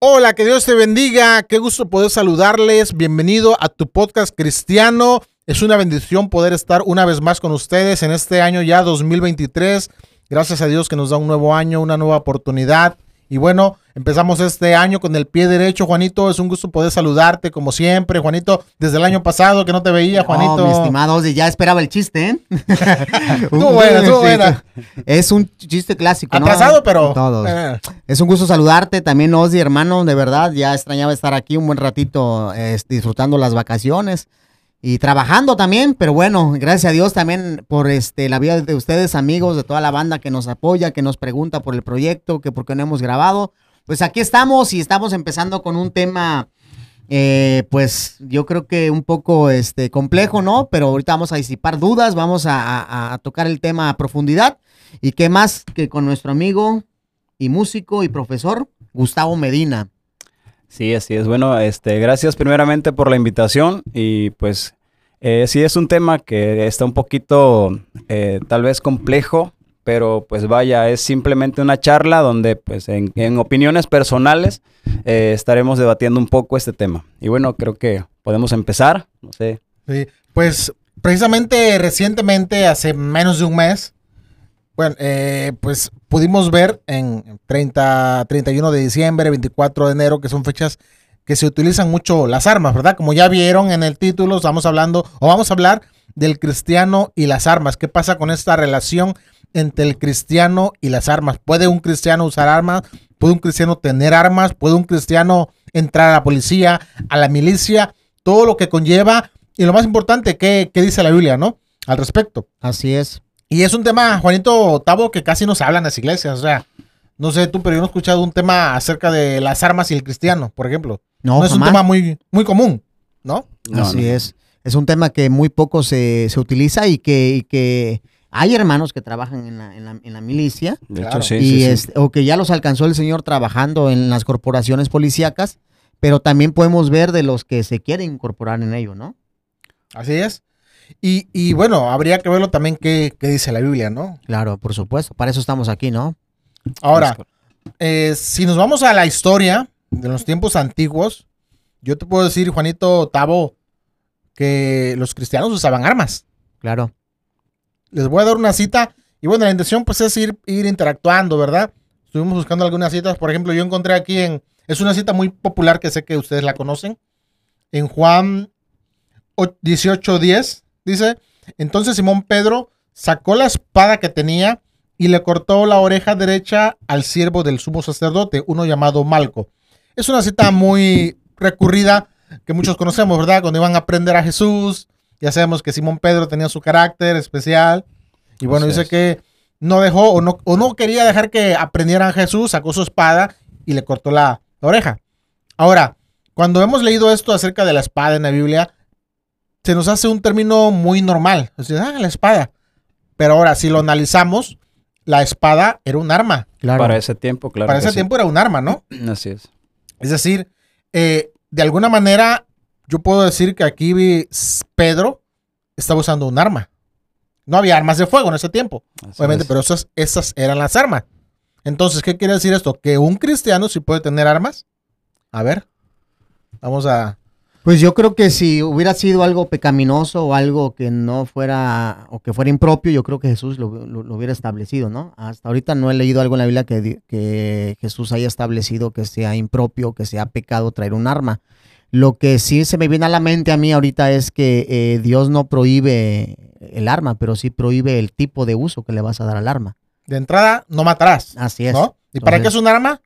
Hola, que Dios te bendiga. Qué gusto poder saludarles. Bienvenido a tu podcast cristiano. Es una bendición poder estar una vez más con ustedes en este año ya 2023. Gracias a Dios que nos da un nuevo año, una nueva oportunidad. Y bueno, empezamos este año con el pie derecho, Juanito. Es un gusto poder saludarte como siempre, Juanito. Desde el año pasado que no te veía, Juanito. No, mi estimado, ya esperaba el chiste, ¿eh? Estuvo buena, estuvo buena. Es un chiste clásico, ¿no? Atrasado, pero. Todos. eh, Es un gusto saludarte. También, Ozzy, hermano, de verdad, ya extrañaba estar aquí un buen ratito eh, disfrutando las vacaciones y trabajando también. Pero bueno, gracias a Dios también por este la vida de ustedes, amigos, de toda la banda que nos apoya, que nos pregunta por el proyecto, que por qué no hemos grabado. Pues aquí estamos y estamos empezando con un tema. eh, pues yo creo que un poco este, complejo, ¿no? Pero ahorita vamos a disipar dudas, vamos a, a- a tocar el tema a profundidad. Y qué más que con nuestro amigo y músico y profesor Gustavo Medina. Sí, así es. Bueno, este, gracias primeramente por la invitación y pues eh, sí es un tema que está un poquito eh, tal vez complejo, pero pues vaya, es simplemente una charla donde pues en, opiniones personales eh, estaremos debatiendo un poco este tema. Y bueno, creo que podemos empezar, no sé. sí. Pues precisamente recientemente, hace menos de un mes, bueno, eh, pues pudimos ver en 30, 31 de diciembre, 24 de enero, que son fechas que se utilizan mucho las armas, ¿verdad? Como ya vieron en el título, estamos hablando, o vamos a hablar del cristiano y las armas. ¿Qué pasa con esta relación entre el cristiano y las armas? ¿Puede un cristiano usar armas? ¿Puede un cristiano tener armas? ¿Puede un cristiano entrar a la policía, a la milicia? Todo lo que conlleva. Y lo más importante, ¿qué, qué dice la Biblia, no? Al respecto. Así es. Y es un tema, Juanito Tavo, que casi no se habla en las iglesias. O sea, no sé tú, pero yo no he escuchado un tema acerca de las armas y el cristiano, por ejemplo. No, No, es un tema muy, muy común, ¿no? No, Así no. es. Es un tema que muy poco se, se utiliza y que, y que hay hermanos que trabajan en la, en la- en la milicia De Claro. hecho, sí, y sí, sí. este, o que ya los alcanzó el Señor trabajando en las corporaciones policíacas, pero también podemos ver de los que se quieren incorporar en ello, ¿no? Así es. Y, y bueno, habría que verlo también qué, qué dice la Biblia, ¿no? Claro, por supuesto. Para eso estamos aquí, ¿no? Ahora, eh, si nos vamos a la historia de los tiempos antiguos, yo te puedo decir, Juanito Tavo, que los cristianos usaban armas. Claro. les voy a dar una cita. Y bueno, la intención pues es ir, ir interactuando, ¿verdad? Estuvimos buscando algunas citas. Por ejemplo, yo encontré aquí en... Es una cita muy popular que sé que ustedes la conocen. En Juan o- 18.10 dice, entonces Simón Pedro sacó la espada que tenía y le cortó la oreja derecha al siervo del sumo sacerdote, uno llamado Malco. Es una cita muy recurrida que muchos conocemos, ¿verdad? Cuando iban a aprender a Jesús, ya sabemos que Simón Pedro tenía su carácter especial. Y bueno, dice que no dejó o no, o no quería dejar que aprendieran a Jesús, sacó su espada y le cortó la, la oreja. Ahora, cuando hemos leído esto acerca de la espada en la Biblia, se nos hace un término muy normal. O sea, ah, la espada. Pero ahora, si lo analizamos, la espada era un arma. Claro. Para ese tiempo, claro. Para ese sí. tiempo era un arma, ¿no? Así es. Es decir, eh, de alguna manera, yo puedo decir que aquí vi- Pedro estaba usando un arma. No había armas de fuego en ese tiempo, Así obviamente, es. pero esas, esas eran las armas. Entonces, ¿qué quiere decir esto? ¿Que un cristiano sí puede tener armas? A ver, vamos a... Pues yo creo que si hubiera sido algo pecaminoso o algo que no fuera o que fuera impropio, yo creo que Jesús lo, lo- lo hubiera establecido, ¿no? Hasta ahorita no he leído algo en la Biblia que, que Jesús haya establecido que sea impropio, que sea pecado traer un arma. Lo que sí se me viene a la mente a mí ahorita es que eh, Dios no prohíbe el arma, pero sí prohíbe el tipo de uso que le vas a dar al arma. De entrada, no matarás, Así es. ¿no? ¿Y para qué es un arma?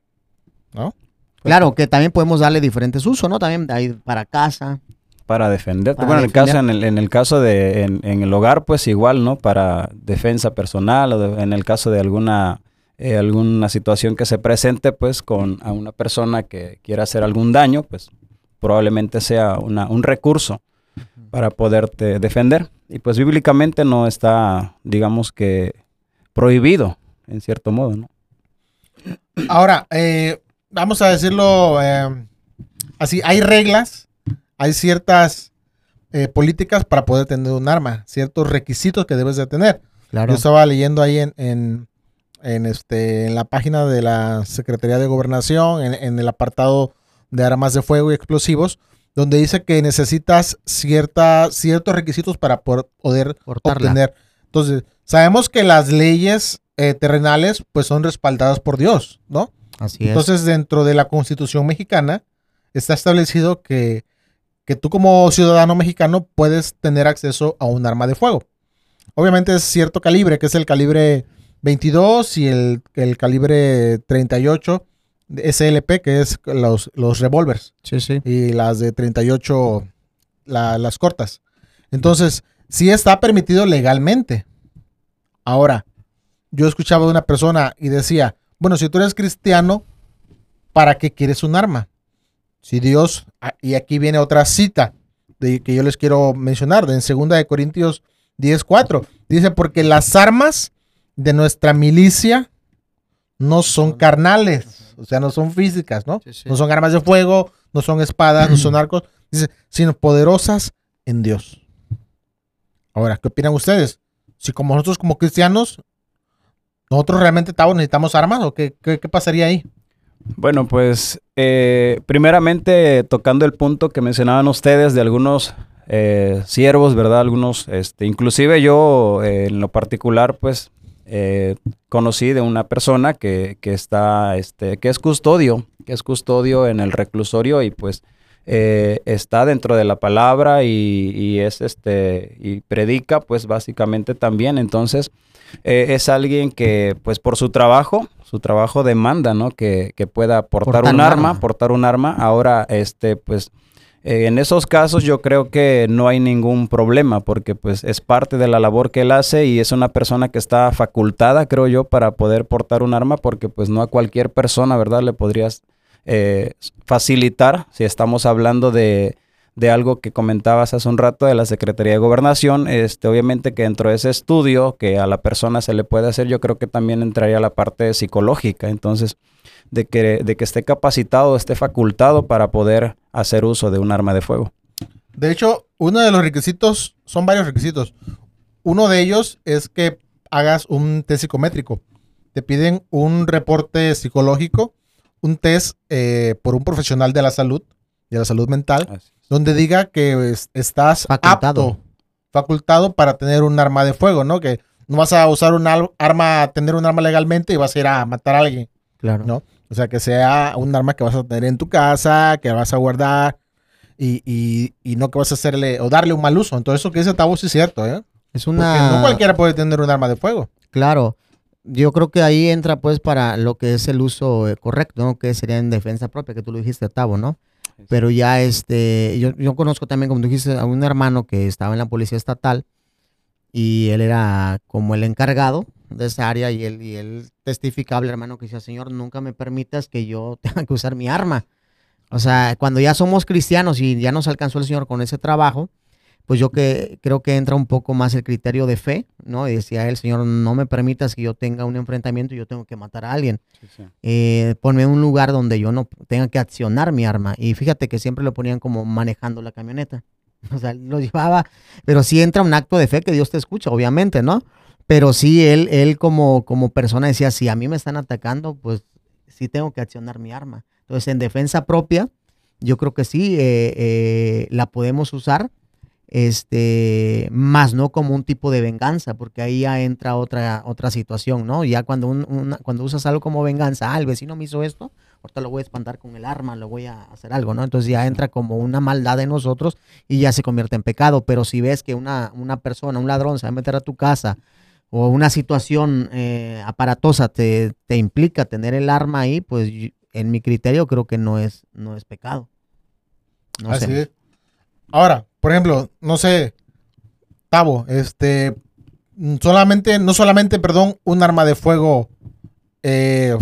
¿No? Claro, que también podemos darle diferentes usos, ¿no? También hay para casa. Para defender. Para bueno, en el caso, en el, en el caso de en, en el hogar, pues igual, ¿no? Para defensa personal o de- en el caso de alguna eh, alguna situación que se presente, pues con a una persona que quiera hacer algún daño, pues probablemente sea una, un recurso para poderte defender. Y pues bíblicamente no está, digamos que prohibido, en cierto modo, ¿no? Ahora, eh, vamos a decirlo eh, así, hay reglas, hay ciertas eh, políticas para poder tener un arma, ciertos requisitos que debes de tener. Claro. Yo estaba leyendo ahí en, en, en, este, en la página de la Secretaría de Gobernación, en, en el apartado de armas de fuego y explosivos, donde dice que necesitas cierta, ciertos requisitos para poder Portarla. obtener. Entonces, sabemos que las leyes eh, terrenales pues son respaldadas por Dios, ¿no? Así es. Entonces, dentro de la Constitución mexicana está establecido que, que tú como ciudadano mexicano puedes tener acceso a un arma de fuego. Obviamente es cierto calibre, que es el calibre 22 y el, el calibre 38 de SLP, que es los, los revólvers sí, sí. y las de 38, la- las cortas. Entonces, sí está permitido legalmente. Ahora, yo escuchaba de una persona y decía, bueno, si tú eres cristiano, ¿para qué quieres un arma? Si Dios, ah, y aquí viene otra cita de que yo les quiero mencionar, de en 2 de Corintios 10:4, dice, porque las armas de nuestra milicia no son carnales, o sea, no son físicas, ¿no? Sí, sí. No son armas de fuego, no son espadas, no son arcos, dice, sino poderosas en Dios. Ahora, ¿qué opinan ustedes? Si como nosotros como cristianos, nosotros realmente Tavo, necesitamos armas o qué, qué, qué pasaría ahí? Bueno, pues eh, primeramente tocando el punto que mencionaban ustedes de algunos eh, siervos, ¿verdad? Algunos, este, inclusive yo eh, en lo particular, pues eh, conocí de una persona que, que está, este, que es custodio, que es custodio en el reclusorio y pues eh, está dentro de la palabra y, y es este y predica, pues básicamente también. Entonces eh, es alguien que, pues por su trabajo, su trabajo demanda, ¿no? Que, que pueda portar, Portar un, arma. portar un arma. Ahora, este, pues, eh, en esos casos yo creo que no hay ningún problema porque, pues, es parte de la labor que él hace y es una persona que está facultada, creo yo, para poder portar un arma porque, pues, no a cualquier persona, ¿verdad? Le podrías eh, facilitar, si estamos hablando de, de algo que comentabas hace un rato de la Secretaría de Gobernación, este, obviamente que dentro de ese estudio que a la persona se le puede hacer, yo creo que también entraría la parte psicológica, entonces, de que, de que esté capacitado, esté facultado para poder hacer uso de un arma de fuego. De hecho, uno de los requisitos, son varios requisitos. Uno de ellos es que hagas un test psicométrico. Te piden un reporte psicológico, un test eh, por un profesional de la salud, de la salud mental, donde diga que es- estás Facultado. apto, facultado para tener un arma de fuego, ¿no? Que no vas a usar un arma, tener un arma legalmente y vas a ir a matar a alguien, Claro. ¿no? O sea, que sea un arma que vas a tener en tu casa, que vas a guardar y, y- y no que vas a hacerle o darle un mal uso. Entonces, eso que dice Tavo sí es cierto, ¿eh? Es Porque una... no cualquiera puede tener un arma de fuego. Claro. Yo creo que ahí entra pues para lo que es el uso eh, correcto, ¿no? Que sería en defensa propia, que tú lo dijiste, Tavo, ¿no? Pero ya este, yo, yo conozco también, como tú dijiste, a un hermano que estaba en la policía estatal y él era como el encargado de esa área y él, y él testificaba, el hermano, que decía, Señor, nunca me permitas que yo tenga que usar mi arma. O sea, cuando ya somos cristianos y ya nos alcanzó el Señor con ese trabajo, pues yo que creo que entra un poco más el criterio de fe, ¿no? Y decía él, Señor, no me permitas que yo tenga un enfrentamiento y yo tengo que matar a alguien. Eh, ponme en un lugar donde yo no tenga que accionar mi arma. Y fíjate que siempre lo ponían como manejando la camioneta. O sea, lo llevaba, pero sí entra un acto de fe que Dios te escucha, obviamente, ¿no? Pero sí, él, él como, como persona decía, si a mí me están atacando, pues sí tengo que accionar mi arma. Entonces, en defensa propia, yo creo que sí eh, eh, la podemos usar, este, más no como un tipo de venganza, porque ahí ya entra otra, otra situación, ¿no? Ya cuando, un- una- cuando usas algo como venganza, ah, el vecino me hizo esto, ahorita lo voy a espantar con el arma, lo voy a hacer algo, ¿no? Entonces ya entra como una maldad en nosotros y ya se convierte en pecado. Pero si ves que una, una persona, un ladrón se va a meter a tu casa o una situación eh, aparatosa te, te implica tener el arma ahí, pues en mi criterio creo que no es, no es pecado. No Así sé. es. Ahora, por ejemplo, no sé, Tavo, este, mm, solamente, no solamente, perdón, un arma de fuego eh,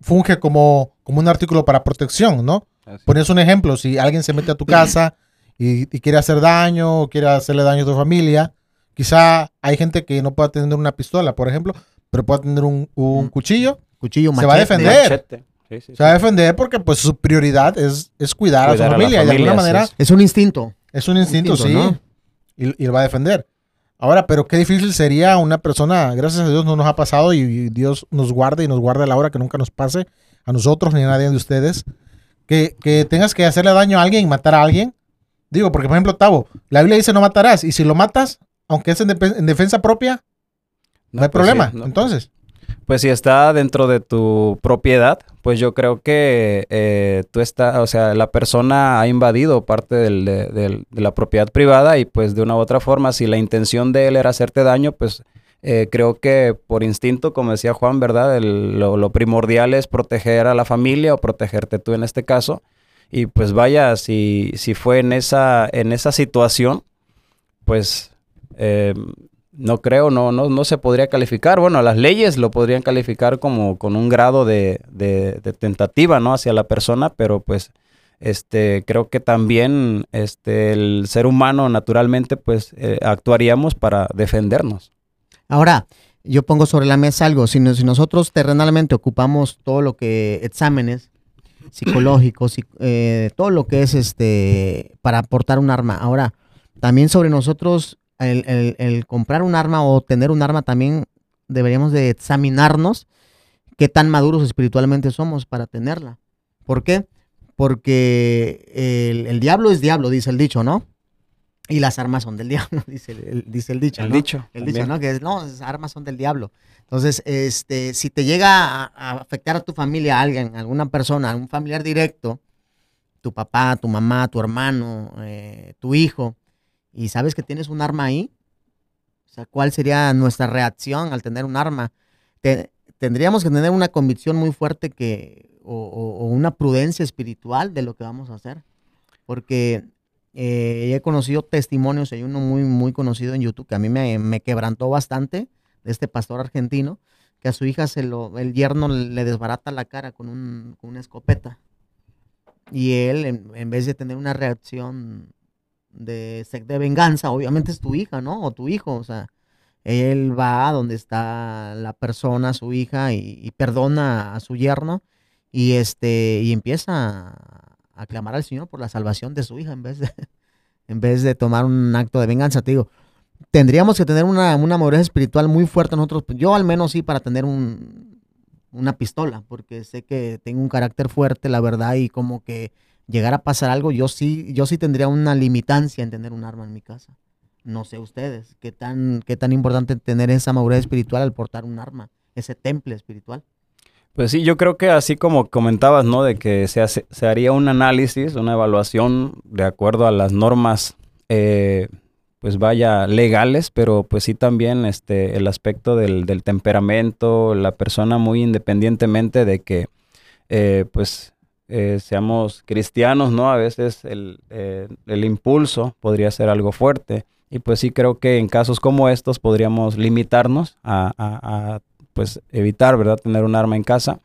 funge como, como un artículo para protección, ¿no? Pones un ejemplo, si alguien se mete a tu casa y, y quiere hacer daño o quiere hacerle daño a tu familia, quizá hay gente que no pueda tener una pistola, por ejemplo, pero pueda tener un, un Mm. cuchillo, Cuchillo, Se va a defender. Machete. Sí, sí, se va a defender porque pues su prioridad es, es cuidar, Cuidar a su familia y de alguna familia, manera Es un instinto. Es un instinto, instinto, sí. ¿no? Y, y lo va a defender. Ahora, pero qué difícil sería una persona, gracias a Dios no nos ha pasado y, y Dios nos guarde y nos guarde a la hora que nunca nos pase a nosotros ni a nadie de ustedes, que, que tengas que hacerle daño a alguien y matar a alguien. Digo, porque por ejemplo, Tavo, la Biblia dice no matarás y si lo matas, aunque es en, defensa propia, no, hay pues problema. sí, no. Entonces, Pues si está dentro de tu propiedad, pues yo creo que eh, tú estás, o sea, la persona ha invadido parte del- de, la propiedad privada y pues de una u otra forma, si la intención de él era hacerte daño, pues eh, creo que por instinto, como decía Juan, ¿verdad? Lo primordial es proteger a la familia o protegerte tú en este caso. Y pues vaya, si, si fue en esa, en esa situación, pues eh, no creo, no, no, no se podría calificar. Bueno, las leyes lo podrían calificar como con un grado de, de- de tentativa, ¿no? Hacia la persona, pero pues este, creo que también este, el ser humano naturalmente pues eh, actuaríamos para defendernos. Ahora, yo pongo sobre la mesa algo. Si, si nosotros terrenalmente ocupamos todo lo que exámenes psicológicos, psic- eh, todo lo que es este para aportar un arma. Ahora, también sobre nosotros el, el- el comprar un arma o tener un arma también deberíamos de examinarnos qué tan maduros espiritualmente somos para tenerla. ¿Por qué? Porque el, el diablo es diablo, dice el dicho, ¿no? Y las armas son del diablo, dice el, dice el dicho. El ¿no? dicho. El dicho. ¿no? Que es, no, esas armas son del diablo. Entonces, este, si te llega a, a afectar a tu familia, a alguien, a alguna persona, a un familiar directo, tu papá, tu mamá, tu hermano, eh, tu hijo, y sabes que tienes un arma ahí, o sea, ¿cuál sería nuestra reacción al tener un arma? Te- tendríamos que tener una convicción muy fuerte que, o, o- o una prudencia espiritual de lo que vamos a hacer. Porque eh, he conocido testimonios, hay uno muy, muy conocido en YouTube que a mí me, me quebrantó bastante, de este pastor argentino, que a su hija se lo, el yerno le desbarata la cara con, un, con una escopeta. Y él, en vez de tener una reacción de, de venganza, obviamente es tu hija, ¿no? O tu hijo, o sea, él va a donde está la persona, su hija, y, y perdona a su yerno y este y empieza a, a clamar al Señor por la salvación de su hija en vez de en vez de tomar un acto de venganza, te digo. Tendríamos que tener una, una madurez espiritual muy fuerte nosotros. Yo al menos sí para tener un, una pistola, porque sé que tengo un carácter fuerte, la verdad, y como que llegar a pasar algo, yo sí, yo sí tendría una limitancia en tener un arma en mi casa. No sé ustedes, qué tan, qué tan importante tener esa madurez espiritual al portar un arma, ese temple espiritual. Pues sí, yo creo que así como comentabas, ¿no? De que se, se haría un análisis, una evaluación de acuerdo a las normas, eh, pues vaya, legales, pero pues sí también este, el aspecto del, del temperamento, la persona muy independientemente de que, eh, pues, eh, seamos cristianos, ¿no? A veces el, eh, el impulso podría ser algo fuerte. Y pues sí creo que en casos como estos podríamos limitarnos a, a- pues evitar, ¿verdad? Tener un arma en casa.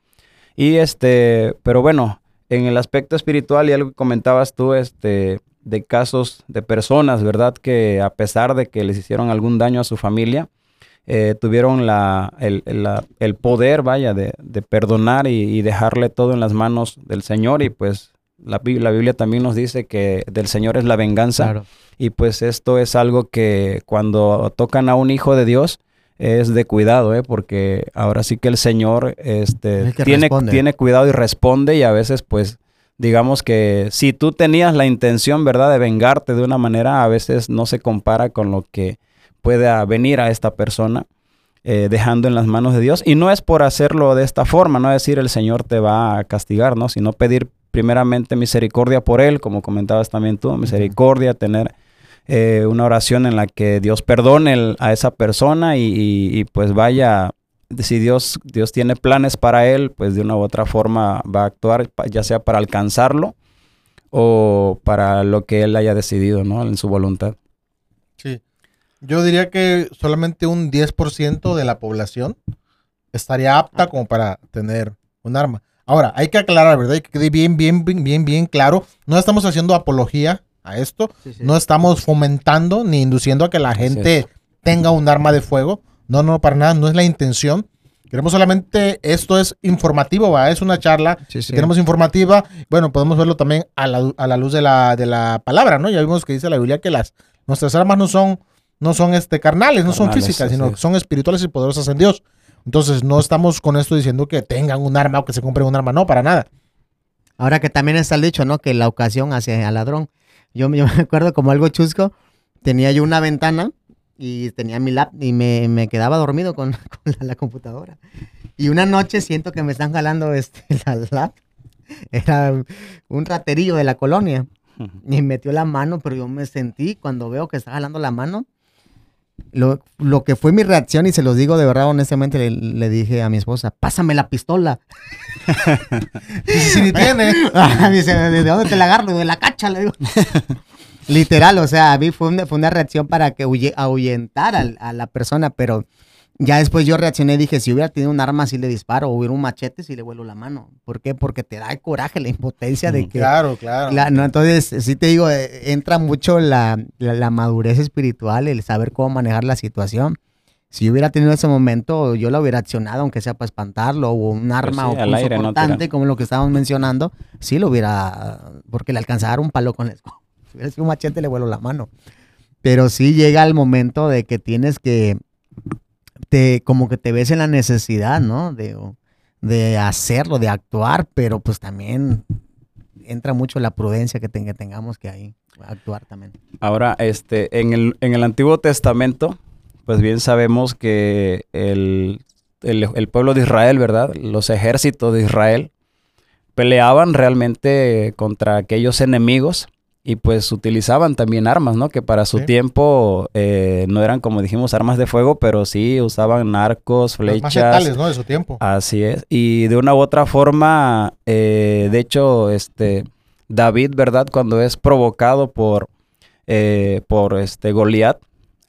Y este, pero bueno, en el aspecto espiritual y algo que comentabas tú, este, de casos de personas, ¿verdad? Que a pesar de que les hicieron algún daño a su familia, eh, tuvieron la, el, el- la- el poder, vaya, de, de perdonar y, y dejarle todo en las manos del Señor. Y pues la, Bi- la Biblia también nos dice que del Señor es la venganza. Y pues esto es algo que cuando tocan a un hijo de Dios es de cuidado, ¿eh? porque ahora sí que el Señor este, Es el que tiene, responde. tiene cuidado y responde y a veces pues digamos que si tú tenías la intención, ¿verdad?, de vengarte de una manera, a veces no se compara con lo que pueda venir a esta persona. eh, dejando en las manos de Dios. Y no es por hacerlo de esta forma, no decir el Señor te va a castigar, ¿no? Sino pedir primeramente misericordia por Él, como comentabas también tú, misericordia, tener eh, una oración en la que Dios perdone a esa persona y, y- pues vaya, si Dios, Dios tiene planes para él, pues de una u otra forma va a actuar, ya sea para alcanzarlo o para lo que él haya decidido, ¿no? En su voluntad. Yo diría que solamente un 10% de la población estaría apta como para tener un arma. Ahora, hay que aclarar, ¿verdad? Y que quede bien, bien, bien, bien, bien claro. No estamos haciendo apología a esto. No estamos fomentando ni induciendo a que la gente tenga un arma de fuego. No, no, para nada. No es la intención. Queremos solamente, esto es informativo, ¿va? Es una charla tenemos informativa, bueno, podemos verlo también a la, a la luz de la, de la palabra, ¿no? Ya vimos que dice la Biblia que las, nuestras armas no son no son este, carnales, no son Carnales, físicas, sino que son espirituales y poderosas en Dios. Entonces, no estamos con esto diciendo que tengan un arma o que se compren un arma, no, para nada. Ahora que también está el dicho, ¿no? Que la ocasión hace al ladrón. Yo, yo me acuerdo como algo chusco, tenía yo una ventana y tenía mi lap y me, me quedaba dormido con, con la, la computadora. Y una noche siento que me están jalando este, la lap. Era un raterillo de la colonia. Y metió la mano, pero yo me sentí cuando veo que está jalando la mano. Lo, lo que fue mi reacción, y se los digo de verdad, honestamente, le, le dije a mi esposa, pásame la pistola. Y si, ni tiene, Dice, ¿de dónde te la agarro? De la cacha, le digo. Literal, o sea, a mí fue una, fue una reacción para que huye- ahuyentar al- a la persona, pero ya después yo reaccioné y dije, si hubiera tenido un arma, sí le disparo, o hubiera un machete, sí le vuelo la mano. ¿Por qué? Porque te da el coraje, la impotencia de Mm, que... claro, claro. la- no, entonces, sí te digo, eh, entra mucho la, la- la madurez espiritual, el saber cómo manejar la situación. Si yo hubiera tenido ese momento, yo lo hubiera accionado, aunque sea para espantarlo, o un arma Pues sí, o al aire, ¿no? como lo que estábamos mencionando, sí lo hubiera, porque le alcanzara un palo con escoba. Si hubiera sido un machete, le vuelo la mano. Pero sí llega el momento de que tienes que, te, como que te ves en la necesidad, ¿no? De, de hacerlo, de actuar, pero pues también entra mucho la prudencia que, ten- que tengamos que ahí actuar también. Ahora, este, en el, en el Antiguo Testamento, pues bien sabemos que el- el pueblo de Israel, ¿verdad? Los ejércitos de Israel peleaban realmente contra aquellos enemigos y pues utilizaban también armas, ¿no? Que para su Sí. tiempo eh, no eran, como dijimos, armas de fuego, pero sí usaban arcos, Los más flechas. letales, ¿no? De su tiempo. Así es. Y de una u otra forma, eh, de hecho, este David, ¿verdad? Cuando es provocado por, eh, por este Goliat,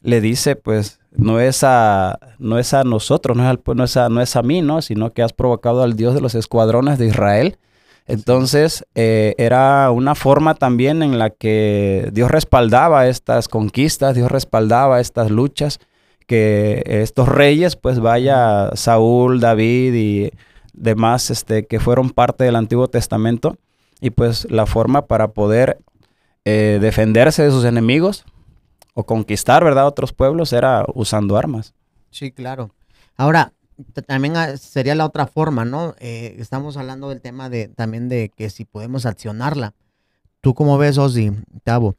le dice, pues, no es a, no es a nosotros, no es, al no, es a, no es a mí, ¿no? Sino que has provocado al Dios de los escuadrones de Israel. Entonces, eh, era una forma también en la que Dios respaldaba estas conquistas, Dios respaldaba estas luchas, que estos reyes, pues vaya Saúl, David y demás, este, que fueron parte del Antiguo Testamento, y pues la forma para poder eh, defenderse de sus enemigos o conquistar, ¿verdad?, otros pueblos era usando armas. Sí, claro. Ahora, también ah, sería la otra forma, ¿no? Eh, estamos hablando del tema de también de que si podemos accionarla. ¿Tú cómo ves, Ozzy, Tavo?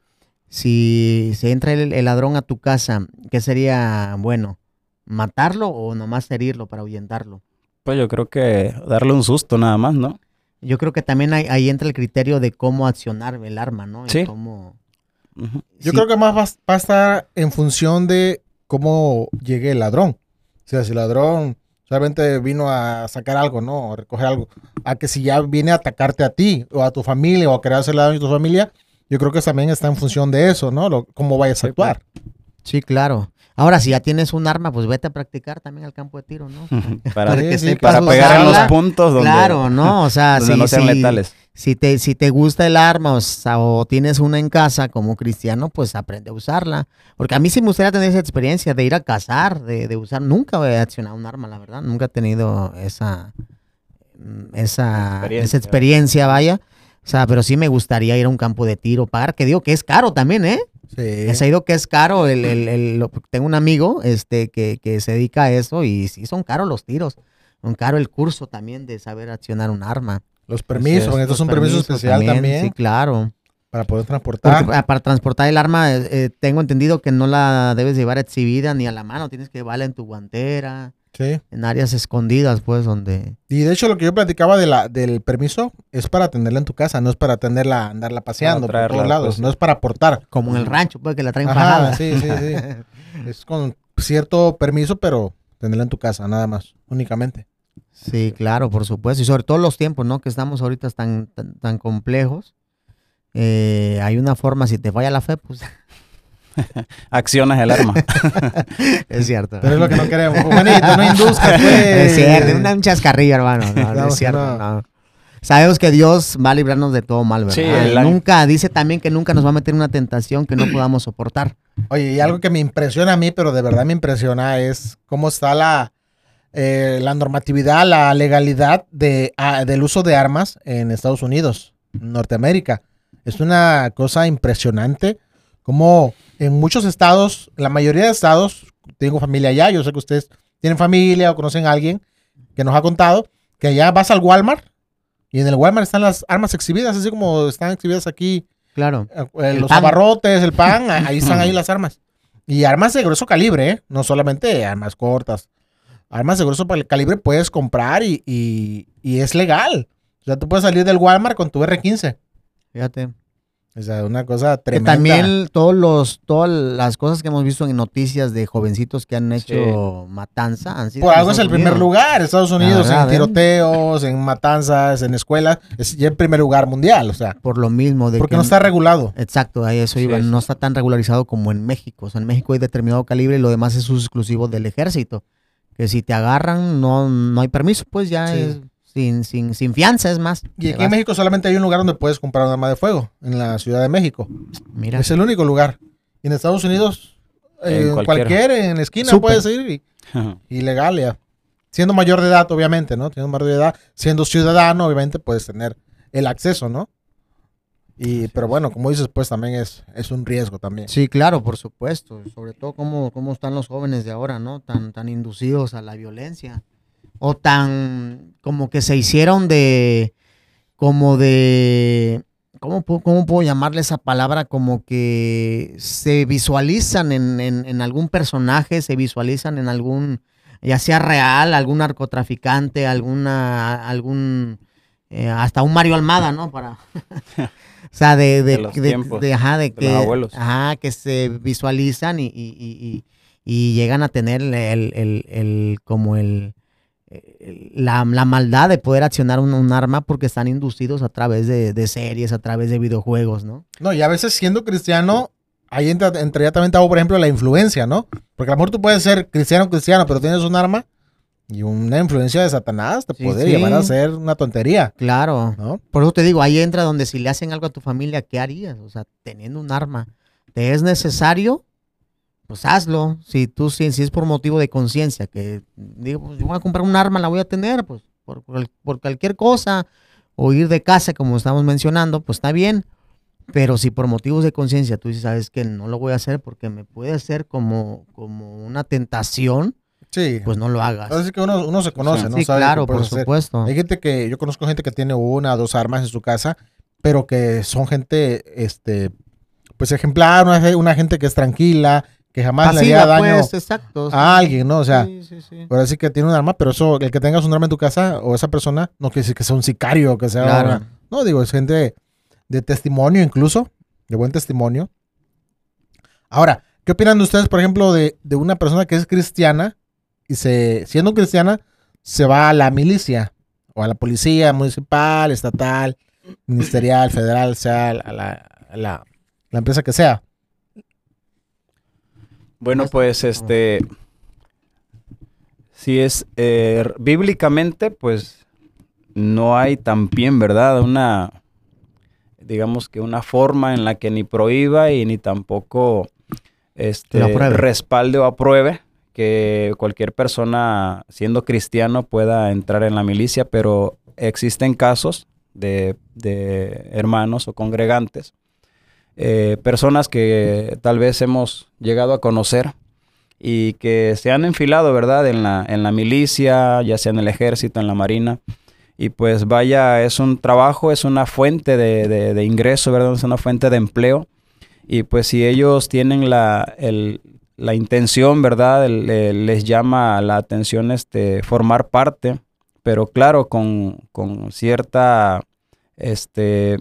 Si se entra el, el ladrón a tu casa, ¿qué sería bueno? ¿Matarlo o nomás herirlo para ahuyentarlo? Pues yo creo que darle un susto nada más, ¿no? Yo creo que también ahí, ahí entra el criterio de cómo accionar el arma, ¿no? Y Sí. cómo-. Yo Sí. creo que más va, va a estar en función de cómo llegue el ladrón. O sea, si el ladrón solamente vino a sacar algo, ¿no? A recoger algo. A que si ya viene a atacarte a ti o a tu familia o a querer hacerle daño a tu familia, yo creo que también está en función de eso, ¿no? Lo- cómo vayas a pues. actuar. Sí, claro. Ahora, si ya tienes un arma, pues vete a practicar también al campo de tiro, ¿no? para, Para que sí, para pegar en los puntos donde, Claro, ¿no? O sea, si, no sean si- letales. si te, si te gusta el arma o, sa- o tienes una en casa como cristiano, pues aprende a usarla. Porque a mí sí me gustaría tener esa experiencia de ir a cazar, de, de usar. Nunca he accionado un arma, la verdad. Nunca he tenido esa, mm, esa, Experiencia. esa experiencia, vaya. O sea, pero sí me gustaría ir a un campo de tiro, pagar, que digo que es caro también, ¿eh? Sí. He sabido que es caro. El, el- tengo un amigo este, que, que se dedica a eso y sí son caros los tiros. Son caro el curso también de saber accionar un arma. Los permisos, Así es, esto es Los un permiso permisos especial también, Sí, claro. para poder transportar. pa- para transportar el arma, eh, eh, tengo entendido que no la debes llevar exhibida ni a la mano. Tienes que llevarla en tu guantera, Sí. en áreas escondidas, pues, donde... Y de hecho lo que yo platicaba de la, del permiso es para tenerla en tu casa, no es para tenerla, andarla paseando por traerla, todos lados, pues, no es para aportar. Como en el rancho, pues, que la traen Ajá, fajada. sí, sí, sí. Es con cierto permiso, pero tenerla en tu casa, nada más, únicamente. Sí, claro, por supuesto. Y sobre todo los tiempos, ¿no? Que estamos ahorita tan, tan, tan complejos. Eh, hay una forma, si te falla la fe, pues Accionas el arma. es cierto. Pero es lo que no queremos. Juanito, no induzcas, pues. Es cierto, una- un chascarrillo, hermano. No, no No, es cierto, no. no. Sabemos que Dios va a librarnos de todo mal, ¿verdad? Sí, nunca, dice también que nunca nos va a meter en una tentación que no podamos soportar. Oye, y algo que me impresiona a mí, pero de verdad me impresiona, es cómo está la, eh, la normatividad, la legalidad de, ah, del uso de armas en Estados Unidos, Norteamérica. Es una cosa impresionante como en muchos estados, la mayoría de estados, tengo familia allá, yo sé que ustedes tienen familia o conocen a alguien que nos ha contado que allá vas al Walmart y en el Walmart están las armas exhibidas, así como están exhibidas aquí Claro. eh, El los abarrotes, el pan, ahí están ahí las armas. Y armas de grueso calibre, ¿eh? no solamente armas cortas. Armas de grueso calibre puedes comprar y, y- y es legal. O sea, tú puedes salir del Walmart con tu R15. Fíjate. O sea, una cosa Que tremenda. también todos los, todas las cosas que hemos visto en noticias de jovencitos que han hecho matanza han sido Por algo es el primer lugar. Estados Unidos verdad, en tiroteos, en matanzas, en escuelas. Es ya el primer lugar mundial. O sea, Por lo mismo. De porque que no está regulado. Exacto, ahí eso Sí, iba. sí. No está tan regularizado como en México. O sea, en México hay determinado calibre y lo demás es exclusivo del ejército. Que si te agarran, no, no hay permiso, pues ya Sí. es sin, sin, sin fianza, es más. Y aquí en. México solamente hay un lugar donde puedes comprar un arma de fuego. En la Ciudad de México. Mira, Es el único lugar. Y en Estados Unidos, En eh, cualquiera. cualquier, en la esquina puedes ir y, y legal ya. Siendo mayor de edad, obviamente, ¿no? Siendo mayor de edad, siendo ciudadano, obviamente puedes tener el acceso, ¿no? Y, pero bueno, como dices, pues también es, es un riesgo también. Sí, claro, por supuesto. Sobre todo cómo, cómo están los jóvenes de ahora, ¿no? Tan, tan inducidos a la violencia. O tan como que se hicieron de, como de, ¿cómo, puedo- cómo puedo llamarle esa palabra? Como que se visualizan en, en- en algún personaje, se visualizan en algún, ya sea real, algún narcotraficante, alguna, algún, eh, hasta un Mario Almada, ¿no? Para... O sea, de, de, De los de- tiempos, de- ajá, que, los abuelos. ajá, que se visualizan y, y- y- y- y llegan a tener el, el- el- como el- la, la maldad de poder accionar un, un arma porque están inducidos a través de, de series, a través de videojuegos, ¿no? No, y a veces siendo cristiano, ahí entra, entraría también, Tavo, por ejemplo, la influencia, ¿no? Porque a lo mejor tú puedes ser cristiano, cristiano, pero tienes un arma y una influencia de Satanás te Sí, puede sí. llevar a hacer una tontería, Claro. ¿no? Por eso te digo, ahí entra donde si le hacen algo a tu familia, ¿qué harías? O sea, teniendo un arma, ¿te es necesario? Pues hazlo. Si tú, si, si es por motivo de conciencia, que digo, pues yo voy a comprar un arma, la voy a tener, pues por, por- cualquier cosa, o ir de casa, como estamos mencionando, pues está bien. Pero si por motivos de conciencia tú dices, sabes que no lo voy a hacer porque me puede hacer como, como una tentación, Sí. pues no lo hagas. Así que uno, uno se conoce, ¿no? sí, Sabe lo que claro, por hacer. supuesto. Hay gente que, yo conozco gente que tiene una o dos armas en su casa, pero que son gente, este, pues ejemplar, una, una gente que es tranquila, que jamás le haría daño pues, exacto. a alguien, ¿no? O sea, Sí, sí, sí. ahora sí que tiene un arma, pero eso, el que tengas un arma en tu casa o esa persona, no quiere decir que sea un sicario, que sea Claro. una- no, digo, es gente de testimonio incluso, de buen testimonio. Ahora, ¿qué opinan de ustedes, por ejemplo, de, de una persona que es cristiana y se, siendo cristiana, se va a la milicia o a la policía municipal, estatal, ministerial, federal, sea a la, a la, la empresa que sea? Bueno, pues este, si es eh, bíblicamente, pues no hay también, ¿verdad? Una, digamos que una forma en la que ni prohíba y ni tampoco este, respalde o apruebe que cualquier persona siendo cristiano pueda entrar en la milicia, pero existen casos de, de hermanos o congregantes eh, personas que tal vez hemos llegado a conocer y que se han enfilado, ¿verdad? En la, en la milicia, ya sea en el ejército, en la marina. Y pues vaya, es un trabajo, es una fuente de, de- ingreso, ¿verdad? Es una fuente de empleo. Y pues si ellos tienen la, el- la intención, ¿verdad? El- les llama la atención este, formar parte, pero claro, con, con cierta, este,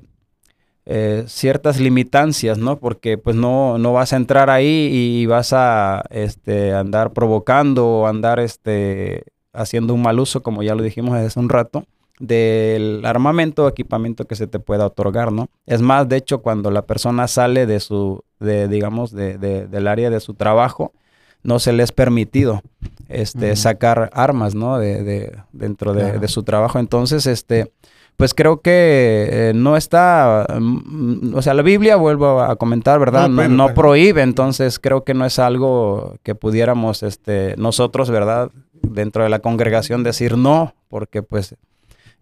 eh, ciertas limitancias, ¿no? Porque pues no, no vas a entrar ahí y vas a este, andar provocando o andar este, haciendo un mal uso, como ya lo dijimos hace un rato, del armamento o equipamiento que se te pueda otorgar, ¿no? Es más, de hecho, cuando la persona sale de su, de, digamos, de, de- del área de su trabajo, no se le es permitido este, sacar armas, ¿no? De, de- dentro Claro. de su trabajo. Entonces, este, pues creo que eh, no está, mm, o sea, la Biblia, vuelvo a comentar, ¿verdad? No No, prohíbe, no prohíbe, entonces creo que no es algo que pudiéramos, este, nosotros, ¿verdad? Dentro de la congregación decir no, porque pues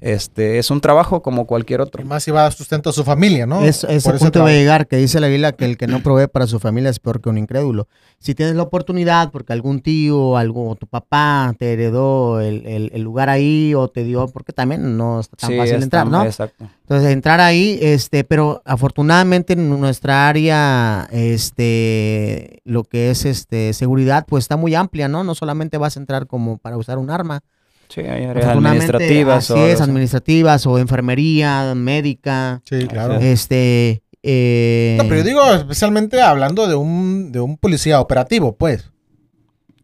este, es un trabajo como cualquier otro. Y más si va a sustento a su familia, ¿no? Es, ese Por ese punto va a llegar, que dice la Biblia que el que no provee para su familia es peor que un incrédulo. Si tienes la oportunidad, porque algún tío, algo, o tu papá te heredó el, el- el lugar ahí o te dio, porque también no está tan Sí, fácil entrar, ¿no? Exacto. Entonces, entrar ahí, este, pero afortunadamente en nuestra área, este, lo que es este seguridad, pues está muy amplia, ¿no? No solamente vas a entrar como para usar un arma. Sí, hay áreas administrativas. así o es, administrativas o enfermería, médica, Sí, claro. Este, eh, No, pero yo digo especialmente hablando de un, de un policía operativo, pues.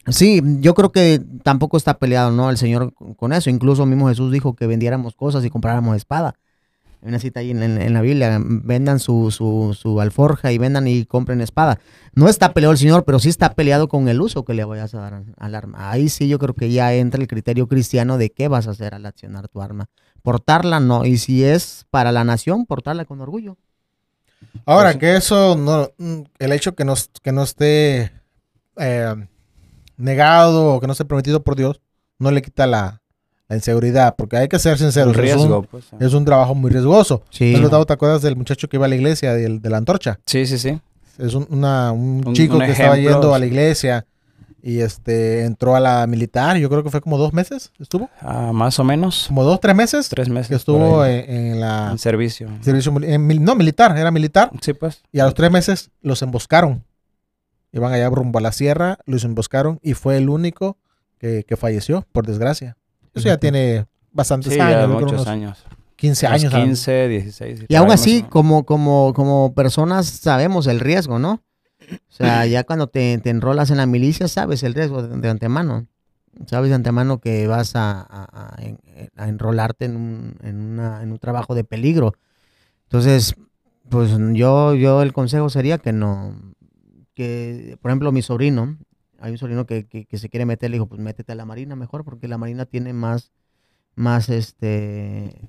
Sí, yo creo que tampoco está peleado, ¿no? El Señor con- con eso. Incluso mismo Jesús dijo que vendiéramos cosas y compráramos espada. Hay una cita ahí en, en- en la Biblia, vendan su, su, su alforja y vendan y compren espada. No está peleado el Señor, pero sí está peleado con el uso que le vayas a dar al- arma. Ahí sí yo creo que ya entra el criterio cristiano de qué vas a hacer al accionar tu arma. Portarla no, y si es para la nación, portarla con orgullo. Ahora, Pues que eso, no, mm, el hecho que no, que no esté eh, negado o que no esté permitido por Dios, no le quita la, la inseguridad, porque hay que ser sinceros. es un- riesgo, pues. Es un, trabajo muy riesgoso. Sí. ¿No, Gustavo, ¿Te acuerdas del muchacho que iba a la iglesia, del- de la antorcha? Sí, sí, sí. Es un, una- un Un- chico un que estaba yendo a la iglesia y este entró a la militar, yo creo que fue como dos meses, estuvo, Ah, más o menos. como dos, tres meses, Tres meses. que estuvo en, en la en servicio. servicio, en no militar, era militar, Sí, pues. y a los tres meses los emboscaron. Iban allá rumbo a la sierra, los emboscaron y fue el único que, que falleció, por desgracia. Eso ya tiene bastantes Sí, años, ya muchos años. 15 Unos años. a lo- 15, 16. Y por aún así, como, como, como personas sabemos el riesgo, ¿no? O sea, ya cuando te, te enrolas en la milicia, sabes el riesgo de, de antemano. Sabes de antemano que vas a, a- a enrolarte en un, en, una- en un trabajo de peligro. Entonces, pues yo, yo el consejo sería que no, que, por ejemplo, mi sobrino, hay un sobrino que, que- que se quiere meter, le dijo, pues métete a la marina mejor, porque la marina tiene más, más, este,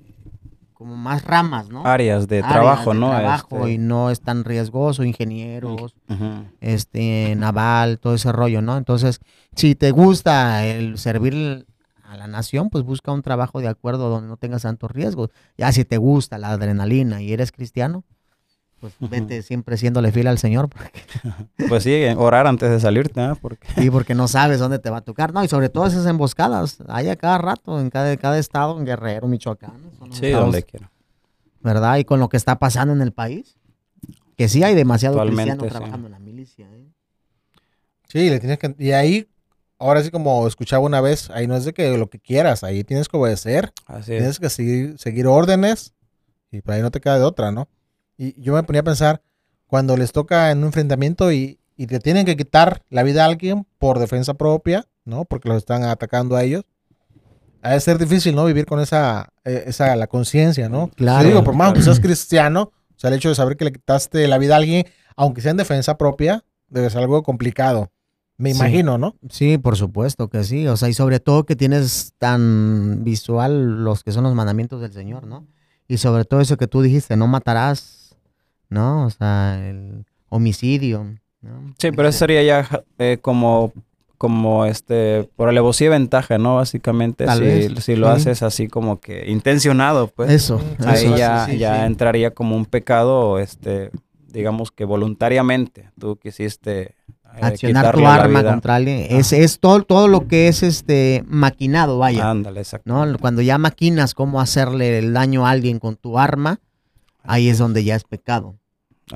como más ramas, ¿no? Áreas de áreas trabajo, de ¿no? trabajo Este, y no es tan riesgoso, ingenieros, este, naval, todo ese rollo, ¿no? Entonces, si te gusta el servir a la nación, pues busca un trabajo de acuerdo donde no tengas tantos riesgos. Ya si te gusta la adrenalina y eres cristiano, pues vete siempre siéndole fiel al Señor, porque, Pues sí, orar antes de salirte, ¿ah? Porque sí, porque no sabes dónde te va a tocar, ¿no? Y sobre todo esas emboscadas, hay a cada rato, en cada, cada estado, en Guerrero, Michoacán, son sí, estados, donde quiera. ¿verdad? Y con lo que está pasando en el país, que sí hay demasiado cristiano sí. trabajando en la milicia, ¿eh? Sí, le tienes que... Y ahí, ahora sí como escuchaba una vez, ahí no es de que lo que quieras, ahí tienes que obedecer, Así es. tienes que seguir, seguir órdenes y por ahí no te queda de otra, ¿no? Y yo me ponía a pensar, cuando les toca en un enfrentamiento y, y te tienen que quitar la vida a alguien por defensa propia, ¿no? Porque los están atacando a ellos. Ha de ser difícil, ¿no? Vivir con esa, eh, esa la conciencia, ¿no? Claro. Yo digo, por más que seas cristiano, o sea, el hecho de saber que le quitaste la vida a alguien, aunque sea en defensa propia, debe ser algo complicado. Me Sí. imagino, ¿no? Sí, por supuesto que sí. O sea, y sobre todo que tienes tan visual los que son los mandamientos del Señor, ¿no? Y sobre todo eso que tú dijiste, no matarás, ¿no? O sea, el homicidio, ¿no? Sí, pero eso sería ya eh, como, como este, por alevosía y ventaja, ¿no? Básicamente, Tal si, vez, si lo sí. haces así como que intencionado, pues. Eso, Mm, ahí eso. ya, sí, ya sí. entraría como un pecado, este, digamos que voluntariamente tú quisiste eh, Accionar tu arma contra alguien. Es, es todo, todo lo que es este maquinado, vaya. Ándale, exacto. ¿no? Cuando ya maquinas cómo hacerle el daño a alguien con tu arma, ahí es donde ya es pecado.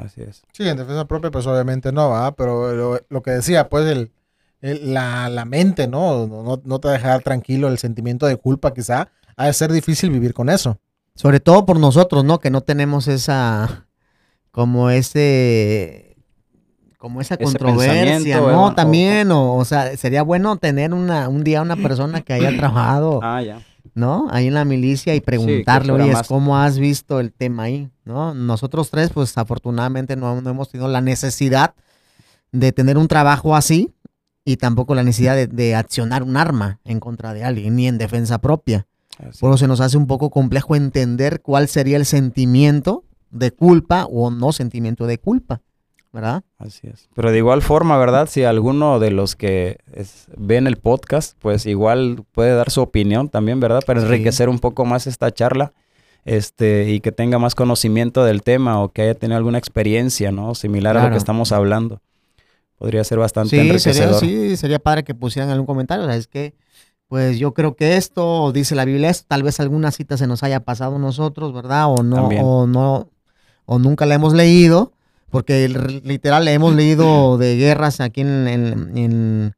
Así es. Sí, en defensa propia, pues obviamente no, ¿verdad? Pero lo, lo que decía, pues el, el- la, la mente, ¿no? ¿no? No te dejar tranquilo el sentimiento de culpa, quizá. Ha de ser difícil vivir con eso. Sobre todo por nosotros, ¿no? Que no tenemos esa, como ese, como esa Ese controversia, ¿no? También, o, o sea, sería bueno tener una, un día una persona que haya trabajado, Ah, ya. ¿No? Ahí en la milicia y preguntarle, fuera oye, más- ¿cómo has visto el tema ahí? ¿No? Nosotros tres, pues afortunadamente no, no hemos tenido la necesidad de tener un trabajo así y tampoco la necesidad de, de accionar un arma en contra de alguien, ni en defensa propia. Así Por eso se nos hace un poco complejo entender cuál sería el sentimiento de culpa o no sentimiento de culpa, ¿verdad? Así es. Pero de igual forma, ¿verdad? Si alguno de los que es- ven el podcast, pues igual puede dar su opinión también, ¿verdad? Para Sí. enriquecer un poco más esta charla. Este, y que tenga más conocimiento del tema o que haya tenido alguna experiencia, ¿no? Similar a lo que estamos hablando. Podría ser bastante Sí, sería, enriquecedor. sí, sería padre que pusieran algún comentario. O sea, es que, pues yo creo que esto, dice la Biblia esto, tal vez alguna cita se nos haya pasado nosotros, ¿verdad? O no, También. o no, o nunca la hemos leído, porque literal le hemos leído de guerras aquí en, en- en-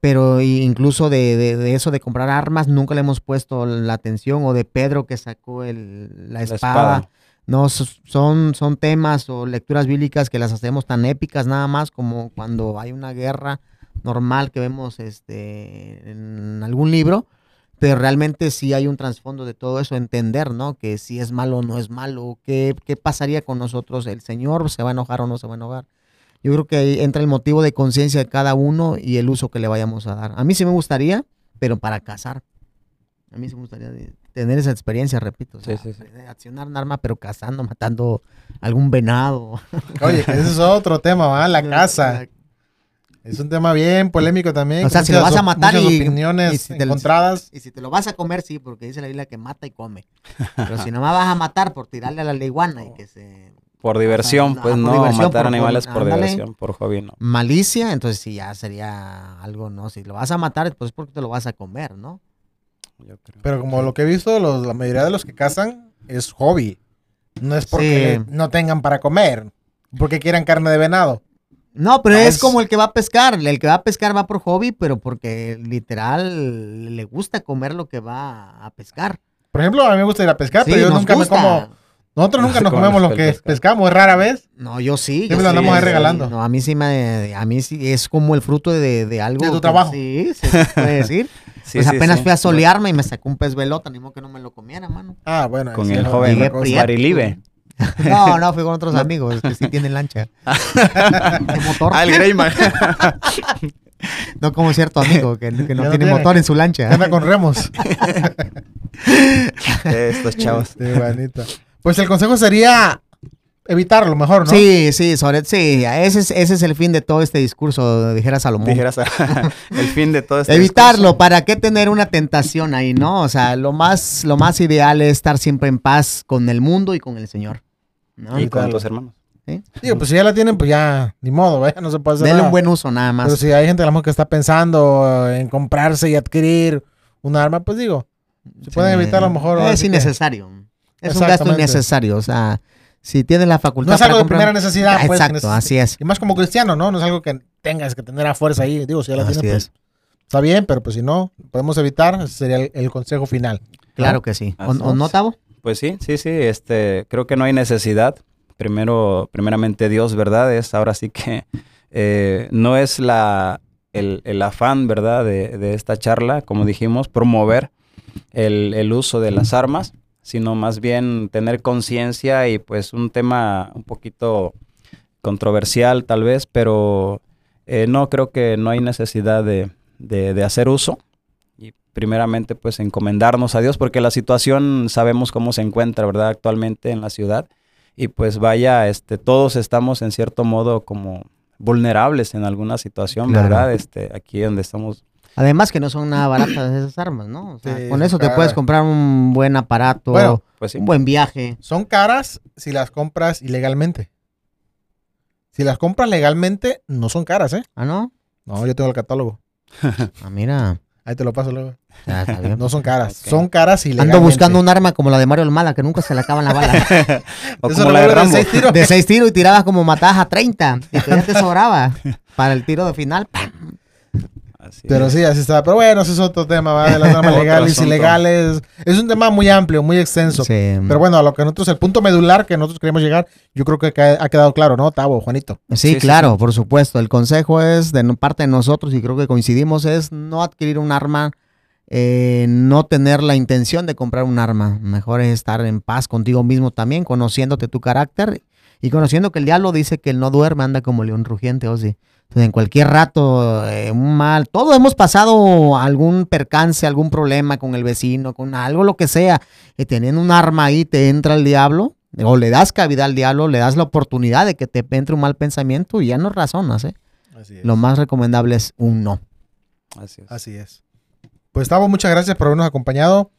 pero incluso de, de- de eso de comprar armas, nunca le hemos puesto la atención, o de Pedro que sacó el- la La espada. espada. No, son, son temas o lecturas bíblicas que las hacemos tan épicas nada más como cuando hay una guerra normal que vemos este, en algún libro, pero realmente sí hay un trasfondo de todo eso, entender, ¿no? Que si es malo o no es malo, ¿qué, qué pasaría con nosotros? ¿El Señor se va a enojar o no se va a enojar? Yo creo que ahí entra el motivo de conciencia de cada uno y el uso que le vayamos a dar. A mí sí me gustaría, pero para cazar. A mí sí me gustaría tener esa experiencia, repito. o sea, Sí, sí, sí. accionar un arma, pero cazando, matando algún venado. Oye, ese es otro tema, ¿va? La casa. Es un tema bien polémico también. O sea, si lo vas a matar y- opiniones y si te- encontradas. Y si te lo vas a comer, sí, porque dice la Biblia que mata y come. Pero si no me vas a matar por tirarle a la leguana y que se... Por diversión, pues por no, diversión, matar por- animales por- diversión, por hobby, no. Malicia, entonces sí ya sería algo, ¿no? Si lo vas a matar, pues es porque te lo vas a comer, ¿no? Yo creo. Pero como lo que he visto, los- la mayoría de los que cazan es hobby. No es porque Sí. no tengan para comer. Porque quieran carne de venado. No, pero es es- como el que va a pescar. El que va a pescar va por hobby, pero porque literal le gusta comer lo que va a pescar. Por ejemplo, a mí me gusta ir a pescar, Sí, pero yo nunca gusta. me como. Nosotros No nunca nos come comemos lo que pescamos, es rara vez. No, yo sí. Siempre yo lo sí, andamos ahí sí. regalando. No, a mí sí me, a mí sí es como el fruto de, de algo. De tu que- trabajo. Sí, se puede decir. Sí, pues sí, apenas sí. fui a solearme y me sacó un pez velota, ni modo que no me lo comiera, mano. Ah, bueno. Con el joven Llegué No, no, fui con otros amigos que sí tienen lancha. De motor. Ah, el Greyman. No como cierto amigo que, no no tiene tiene. motor en su lancha. Anda con remos. Estos chavos. Sí, bonito. Pues el consejo sería evitarlo mejor, ¿no? Sí, sí, sobre sí, ese es, ese es el fin de todo este discurso, dijera Salomón. Dijeras el fin de todo este Evitarlo, discurso. ¿para qué tener una tentación ahí, no? O sea, lo más, lo más ideal es estar siempre en paz con el mundo y con el Señor. ¿No? Y con tus hermanos. Digo, pues si ya la tienen, pues ya, ni modo, ¿eh? No se puede hacer Denle nada. un buen uso nada más. Pero si hay gente a lo mejor que está pensando en comprarse y adquirir un arma, pues digo, se pueden evitar a lo mejor. Es que- innecesario. Es un gasto innecesario. O sea, si tienes la facultad No es algo para de comprar- primera necesidad, Ah, pues, Exacto, neces- así es. Y más como cristiano, ¿no? No es algo que tengas que tener a fuerza ahí. Digo, si ya la Así tienes, pues es. está bien, pero pues si no, podemos evitar, ese sería el, el consejo final. Claro que sí. ¿O, o no. Tavo? Pues sí, sí, sí, este, creo que no hay necesidad. Primero, primeramente Dios, ¿verdad? Es ahora sí que eh, no es la, el, el afán, ¿verdad? De, de esta charla, como dijimos, promover el, el uso de las armas, sino más bien tener conciencia y pues un tema un poquito controversial tal vez, pero eh, no creo que no hay necesidad de, de- de hacer uso. Primeramente pues encomendarnos a Dios porque la situación sabemos cómo se encuentra, ¿verdad? Actualmente en la ciudad. Y pues vaya, este, todos estamos en cierto modo como vulnerables en alguna situación, Claro. ¿verdad? Este, aquí donde estamos. Además que no son nada baratas esas armas, ¿no? O sea, Sí, con eso te puedes comprar un buen aparato, Bueno, Pues sí. un buen viaje. Son caras si las compras ilegalmente. Si las compras legalmente, no son caras, ¿eh? Ah, ¿no? No, yo tengo el catálogo. Ah, mira. Ahí te lo paso luego. Ya, está bien. No son caras. Son caras ilegalmente. Ando buscando un arma como la de Mario Almada, que nunca se le acaban la bala. o Eso como la de seis tiros. De seis tiros y tirabas como matabas a 30. Y todavía te sobraba. Para el tiro de final, ¡pam! Así Pero es. sí, así está. Pero bueno, ese es otro tema, ¿va? De las armas legales y asunto. ilegales. Es un tema muy amplio, muy extenso. Sí. Pero bueno, a lo que nosotros, el punto medular que nosotros queremos llegar, yo creo que ha quedado claro, ¿no, Tavo, Juanito? Sí, Sí, sí, claro, por supuesto. El consejo es de parte de nosotros y creo que coincidimos es no adquirir un arma, eh, no tener la intención de comprar un arma. Mejor es estar en paz contigo mismo también, conociéndote tu carácter y conociendo que el diablo dice que el no duerme anda como león rugiente, o sí. Entonces, en cualquier rato, eh, un mal, todos hemos pasado algún percance, algún problema con el vecino, con algo, lo que sea, y teniendo un arma ahí te entra el diablo. O le das cabida al diablo, le das la oportunidad de que te entre un mal pensamiento y ya no razonas, ¿eh? Así es. Lo más recomendable es un no. Así es. Así es. Pues Tavo, muchas gracias por habernos acompañado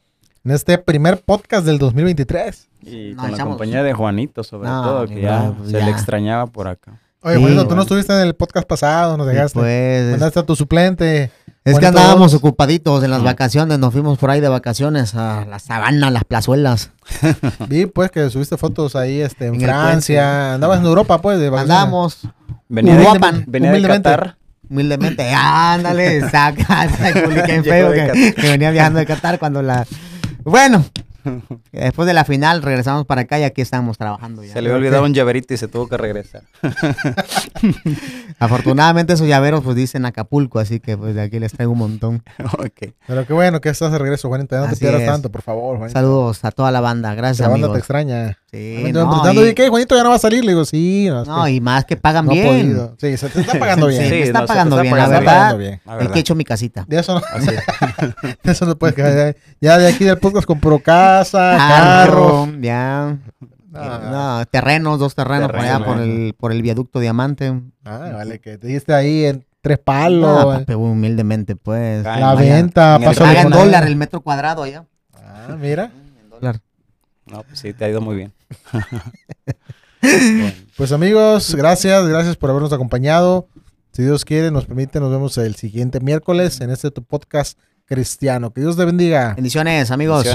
en este primer podcast del 2023. Y No, con la echamos- compañía de Juanito, sobre No, todo, que ya pues se ya. le extrañaba por acá. Oye, Sí, Juanito, tú no estuviste en el podcast pasado, nos dejaste. pues, Mandaste a tu suplente. es que andábamos dos. ocupaditos en las Ah. vacaciones, nos fuimos por ahí de vacaciones a la sabana, las plazuelas. Vi pues que subiste fotos ahí este, en, Francia. Andabas en Europa pues de vacaciones. Andamos Venía, de, venía de. Qatar. Humildemente, ándale, saca, de que, que venía viajando de Qatar cuando la... Bueno, después de la final regresamos para acá y aquí estamos trabajando ya. Se le había olvidado un llaverito y se tuvo que regresar. Afortunadamente esos llaveros pues dicen Acapulco, así que pues de aquí les traigo un montón. ok. Pero qué bueno que estás de regreso, Juanito. Ya no te pierdas es. tanto, por favor. Saludos a toda la banda, gracias La banda te extraña. Sí, no, estaban preguntando, y- ¿y qué? Juanito ya no va a salir. Le digo, sí. No, es no, que y más que pagan no bien. podido. Sí, se te está pagando bien. Sí, Sí, me está no, se te pagando está bien, pagando la bien. verdad. Pagando bien. La El verdad. que he hecho mi casita. De eso no, Así es. de eso no puedes quedar. Ya de aquí del podcast compró casa, carro. Carro, ya. Ah, No, terrenos, dos terrenos por allá por eh. el, por el viaducto Diamante. ah, vale, que te diste ahí en tres palos. papi, humildemente, pues. Ah, la vaya. venta, En el paso de Paga en moneda. dólar el metro cuadrado allá. Ah, mira. En dólar. No, pues sí, te ha ido muy bien. Pues amigos, gracias, gracias por habernos acompañado. Si Dios quiere, nos permite, nos vemos el siguiente miércoles en este tu podcast cristiano. Que Dios te bendiga. Bendiciones, amigos. Bendiciones.